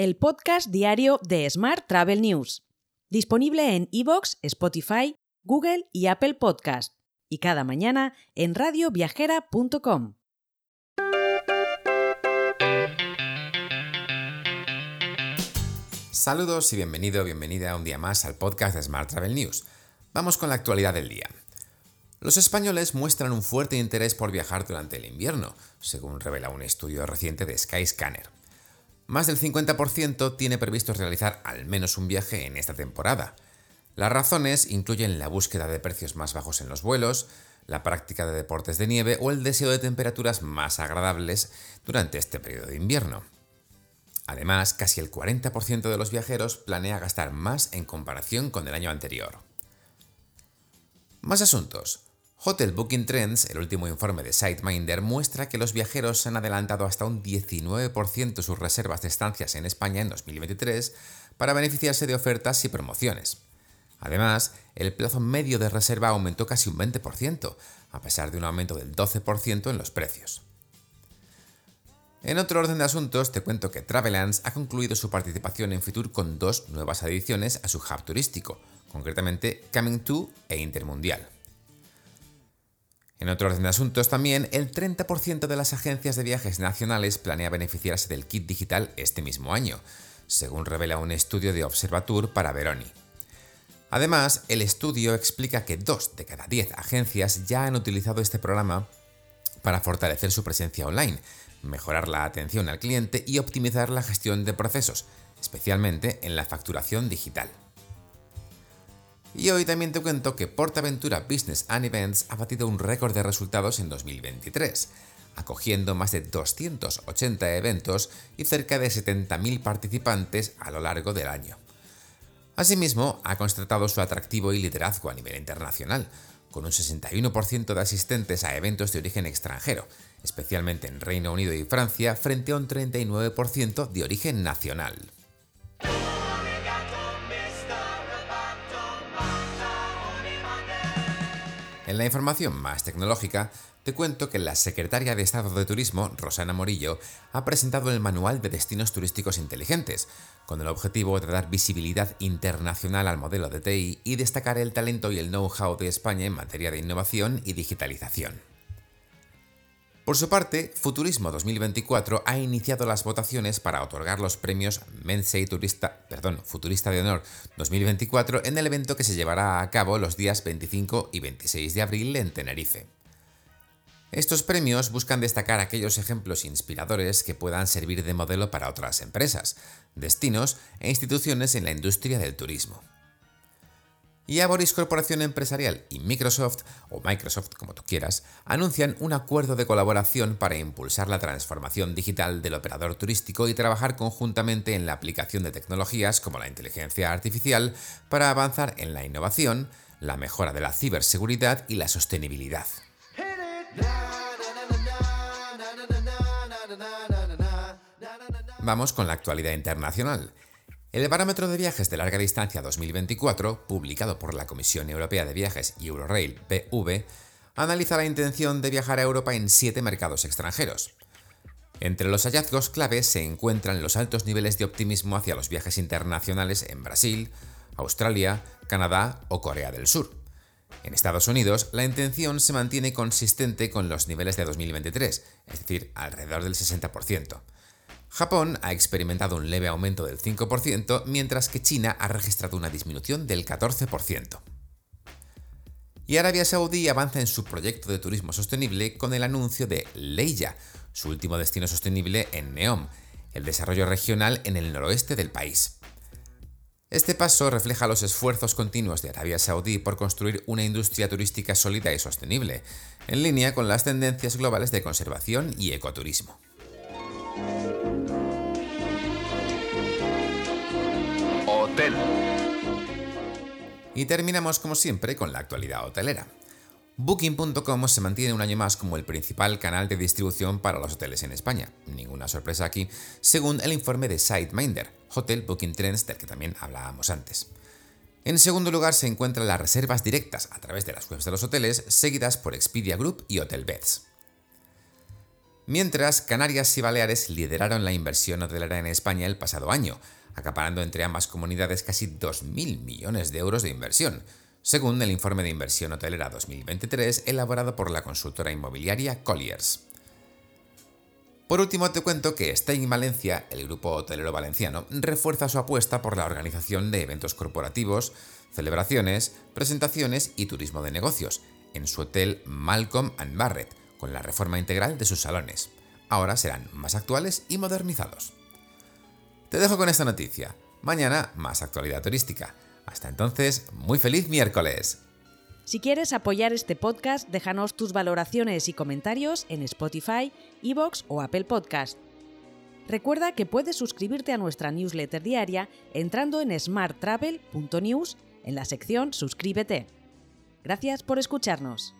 el podcast diario de Smart Travel News, disponible en iVoox, Spotify, Google y Apple Podcast, y cada mañana en radioviajera.com. Saludos y bienvenido, bienvenida un día más al podcast de Smart Travel News. Vamos con la actualidad del día. Los españoles muestran un fuerte interés por viajar durante el invierno, según revela un estudio reciente de Skyscanner. Más del 50% tiene previsto realizar al menos un viaje en esta temporada. Las razones incluyen la búsqueda de precios más bajos en los vuelos, la práctica de deportes de nieve o el deseo de temperaturas más agradables durante este periodo de invierno. Además, casi el 40% de los viajeros planea gastar más en comparación con el año anterior. Más asuntos. Hotel Booking Trends, el último informe de SiteMinder, muestra que los viajeros han adelantado hasta un 19% sus reservas de estancias en España en 2023 para beneficiarse de ofertas y promociones. Además, el plazo medio de reserva aumentó casi un 20%, a pesar de un aumento del 12% en los precios. En otro orden de asuntos, te cuento que Travelance ha concluido su participación en Fitur con dos nuevas adiciones a su hub turístico, concretamente Coming to e Intermundial. En otro orden de asuntos también, el 30% de las agencias de viajes nacionales planea beneficiarse del kit digital este mismo año, según revela un estudio de Observatur para Veroni. Además, el estudio explica que dos de cada 10 agencias ya han utilizado este programa para fortalecer su presencia online, mejorar la atención al cliente y optimizar la gestión de procesos, especialmente en la facturación digital. Y hoy también te cuento que PortAventura Business and Events ha batido un récord de resultados en 2023, acogiendo más de 280 eventos y cerca de 70.000 participantes a lo largo del año. Asimismo, ha constatado su atractivo y liderazgo a nivel internacional, con un 61% de asistentes a eventos de origen extranjero, especialmente en Reino Unido y Francia, frente a un 39% de origen nacional. En la información más tecnológica, te cuento que la secretaria de Estado de Turismo, Rosana Morillo, ha presentado el Manual de Destinos Turísticos Inteligentes, con el objetivo de dar visibilidad internacional al modelo de TI y destacar el talento y el know-how de España en materia de innovación y digitalización. Por su parte, Futurismo 2024 ha iniciado las votaciones para otorgar los premios Mensei Turista, perdón, Futurista de Honor 2024 en el evento que se llevará a cabo los días 25 y 26 de abril en Tenerife. Estos premios buscan destacar aquellos ejemplos inspiradores que puedan servir de modelo para otras empresas, destinos e instituciones en la industria del turismo. Y Aboris Corporación Empresarial y Microsoft, o Microsoft como tú quieras, anuncian un acuerdo de colaboración para impulsar la transformación digital del operador turístico y trabajar conjuntamente en la aplicación de tecnologías como la inteligencia artificial para avanzar en la innovación, la mejora de la ciberseguridad y la sostenibilidad. Vamos con la actualidad internacional. El Barómetro de Viajes de Larga Distancia 2024, publicado por la Comisión Europea de Viajes y Eurorail BV, analiza la intención de viajar a Europa en siete mercados extranjeros. Entre los hallazgos clave se encuentran los altos niveles de optimismo hacia los viajes internacionales en Brasil, Australia, Canadá o Corea del Sur. En Estados Unidos, la intención se mantiene consistente con los niveles de 2023, es decir, alrededor del 60%. Japón ha experimentado un leve aumento del 5%, mientras que China ha registrado una disminución del 14%. Y Arabia Saudí avanza en su proyecto de turismo sostenible con el anuncio de Leia, su último destino sostenible en Neom, el desarrollo regional en el noroeste del país. Este paso refleja los esfuerzos continuos de Arabia Saudí por construir una industria turística sólida y sostenible, en línea con las tendencias globales de conservación y ecoturismo. Y terminamos como siempre con la actualidad hotelera. Booking.com se mantiene un año más como el principal canal de distribución para los hoteles en España. Ninguna sorpresa aquí, según el informe de SiteMinder, Hotel Booking Trends del que también hablábamos antes. En segundo lugar se encuentran las reservas directas a través de las webs de los hoteles, seguidas por Expedia Group y Hotelbeds. Mientras, Canarias y Baleares lideraron la inversión hotelera en España el pasado año, acaparando entre ambas comunidades casi 2.000 millones de euros de inversión, según el informe de inversión hotelera 2023 elaborado por la consultora inmobiliaria Colliers. Por último, te cuento que Stay Valencia, el grupo hotelero valenciano, refuerza su apuesta por la organización de eventos corporativos, celebraciones, presentaciones y turismo de negocios en su hotel Malcolm Barrett, con la reforma integral de sus salones. Ahora serán más actuales y modernizados. Te dejo con esta noticia. Mañana más actualidad turística. Hasta entonces, muy feliz miércoles. Si quieres apoyar este podcast, déjanos tus valoraciones y comentarios en Spotify, Evox o Apple Podcast. Recuerda que puedes suscribirte a nuestra newsletter diaria entrando en smarttravel.news en la sección Suscríbete. Gracias por escucharnos.